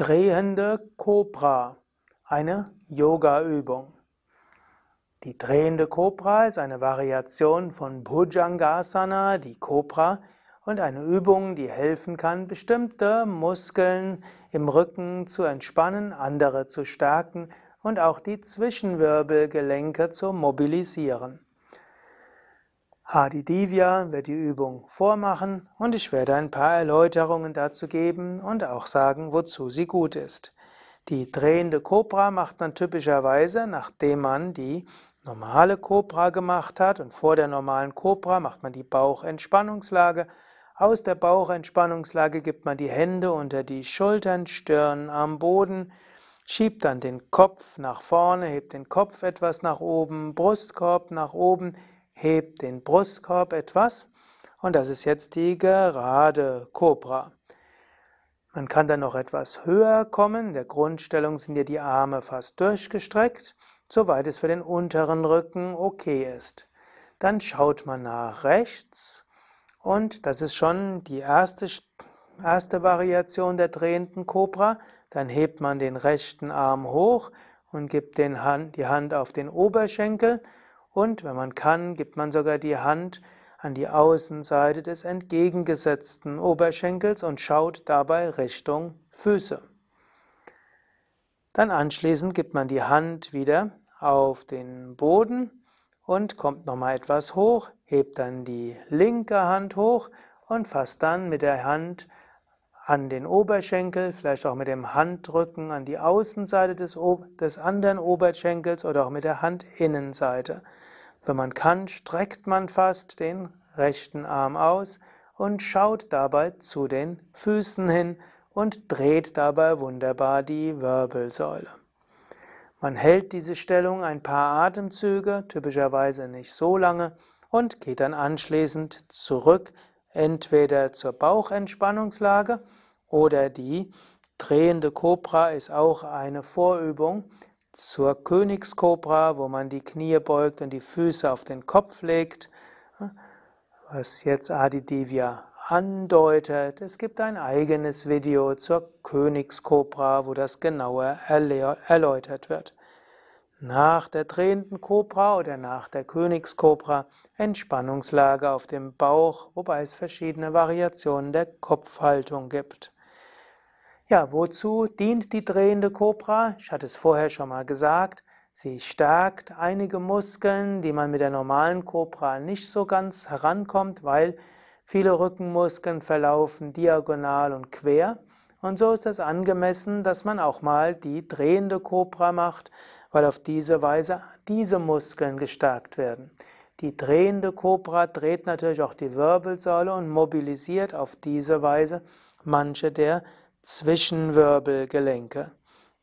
Drehende Kobra, eine Yoga-Übung. Die drehende Kobra ist eine Variation von Bhujangasana, die Kobra, und eine Übung, die helfen kann, bestimmte Muskeln im Rücken zu entspannen, andere zu stärken und auch die Zwischenwirbelgelenke zu mobilisieren. Hadi Divya wird die Übung vormachen und ich werde ein paar Erläuterungen dazu geben und auch sagen, wozu sie gut ist. Die drehende Kobra macht man typischerweise, nachdem man die normale Kobra gemacht hat und vor der normalen Kobra macht man die Bauchentspannungslage. Aus der Bauchentspannungslage gibt man die Hände unter die Schultern, Stirn am Boden, schiebt dann den Kopf nach vorne, hebt den Kopf etwas nach oben, Brustkorb nach oben, hebt den Brustkorb etwas und das ist jetzt die gerade Kobra. Man kann dann noch etwas höher kommen. In der Grundstellung sind hier die Arme fast durchgestreckt, soweit es für den unteren Rücken okay ist. Dann schaut man nach rechts und das ist schon die erste, erste Variation der drehenden Kobra. Dann hebt man den rechten Arm hoch und gibt Hand, die Hand auf den Oberschenkel und wenn man kann, gibt man sogar die Hand an die Außenseite des entgegengesetzten Oberschenkels und schaut dabei Richtung Füße. Dann anschließend gibt man die Hand wieder auf den Boden und kommt nochmal etwas hoch, hebt dann die linke Hand hoch und fasst dann mit der Hand an den Oberschenkel, vielleicht auch mit dem Handrücken an die Außenseite des, des anderen Oberschenkels oder auch mit der Handinnenseite. Wenn man kann, streckt man fast den rechten Arm aus und schaut dabei zu den Füßen hin und dreht dabei wunderbar die Wirbelsäule. Man hält diese Stellung ein paar Atemzüge, typischerweise nicht so lange, und geht dann anschließend zurück, entweder zur Bauchentspannungslage oder die drehende Kobra ist auch eine Vorübung, zur Königskobra, wo man die Knie beugt und die Füße auf den Kopf legt, was jetzt Adi Divya andeutet. Es gibt ein eigenes Video zur Königskobra, wo das genauer erläutert wird. Nach der drehenden Kobra oder nach der Königskobra Entspannungslage auf dem Bauch, wobei es verschiedene Variationen der Kopfhaltung gibt. Ja, wozu dient die drehende Kobra? Ich hatte es vorher schon mal gesagt. Sie stärkt einige Muskeln, die man mit der normalen Kobra nicht so ganz herankommt, weil viele Rückenmuskeln verlaufen diagonal und quer. Und so ist es angemessen, dass man auch mal die drehende Kobra macht, weil auf diese Weise diese Muskeln gestärkt werden. Die drehende Kobra dreht natürlich auch die Wirbelsäule und mobilisiert auf diese Weise manche der Zwischenwirbelgelenke.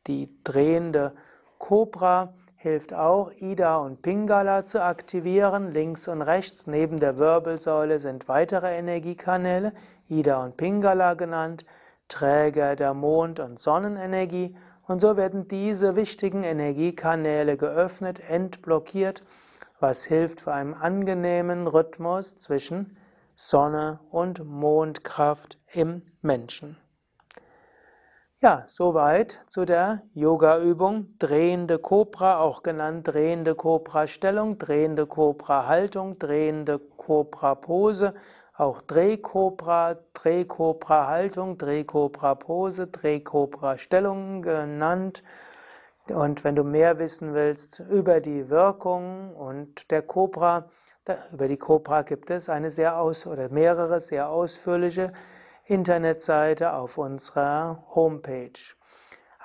Die drehende Kobra hilft auch, Ida und Pingala zu aktivieren. Links und rechts neben der Wirbelsäule sind weitere Energiekanäle, Ida und Pingala genannt, Träger der Mond- und Sonnenenergie. Und so werden diese wichtigen Energiekanäle geöffnet, entblockiert, was hilft für einen angenehmen Rhythmus zwischen Sonne und Mondkraft im Menschen. Ja, soweit zu der Yoga-Übung drehende Kobra, auch genannt drehende Kobra-Stellung, drehende Kobra-Haltung, drehende Kobra-Pose, auch Drehkobra, Drehkobra-Haltung, Drehkobra-Pose, Drehkobra-Stellung genannt. Und wenn du mehr wissen willst über die Wirkung und der Kobra, über die Kobra gibt es eine sehr aus oder mehrere sehr ausführliche Internetseite auf unserer Homepage.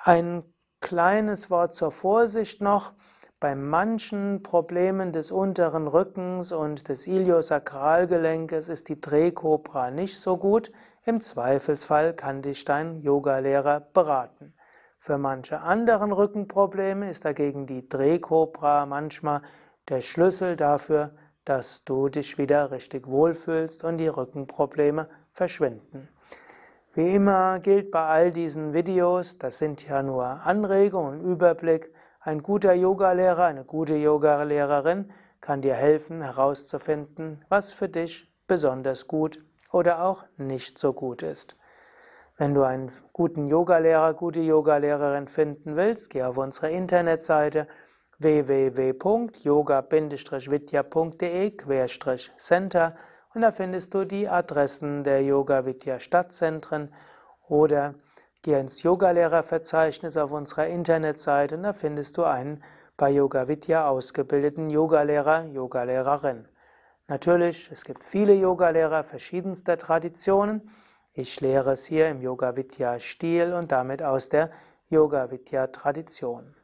Ein kleines Wort zur Vorsicht noch. Bei manchen Problemen des unteren Rückens und des Iliosakralgelenkes ist die Drehkobra nicht so gut. Im Zweifelsfall kann dich dein Yogalehrer beraten. Für manche anderen Rückenprobleme ist dagegen die Drehkobra manchmal der Schlüssel dafür, dass du dich wieder richtig wohlfühlst und die Rückenprobleme verschwinden. Wie immer gilt bei all diesen Videos, das sind ja nur Anregungen und Überblick. Ein guter Yogalehrer, eine gute Yogalehrerin kann dir helfen herauszufinden, was für dich besonders gut oder auch nicht so gut ist. Wenn du einen guten Yogalehrer, gute Yogalehrerin finden willst, geh auf unsere Internetseite www.yoga-vidya.de-center und da findest du die Adressen der Yoga Vidya Stadtzentren oder geh ins Yogalehrerverzeichnis auf unserer Internetseite und da findest du einen bei Yoga Vidya ausgebildeten Yogalehrer, Yogalehrerin. Natürlich, es gibt viele Yogalehrer verschiedenster Traditionen. Ich lehre es hier im Yoga Vidya Stil und damit aus der Yoga Vidya Tradition.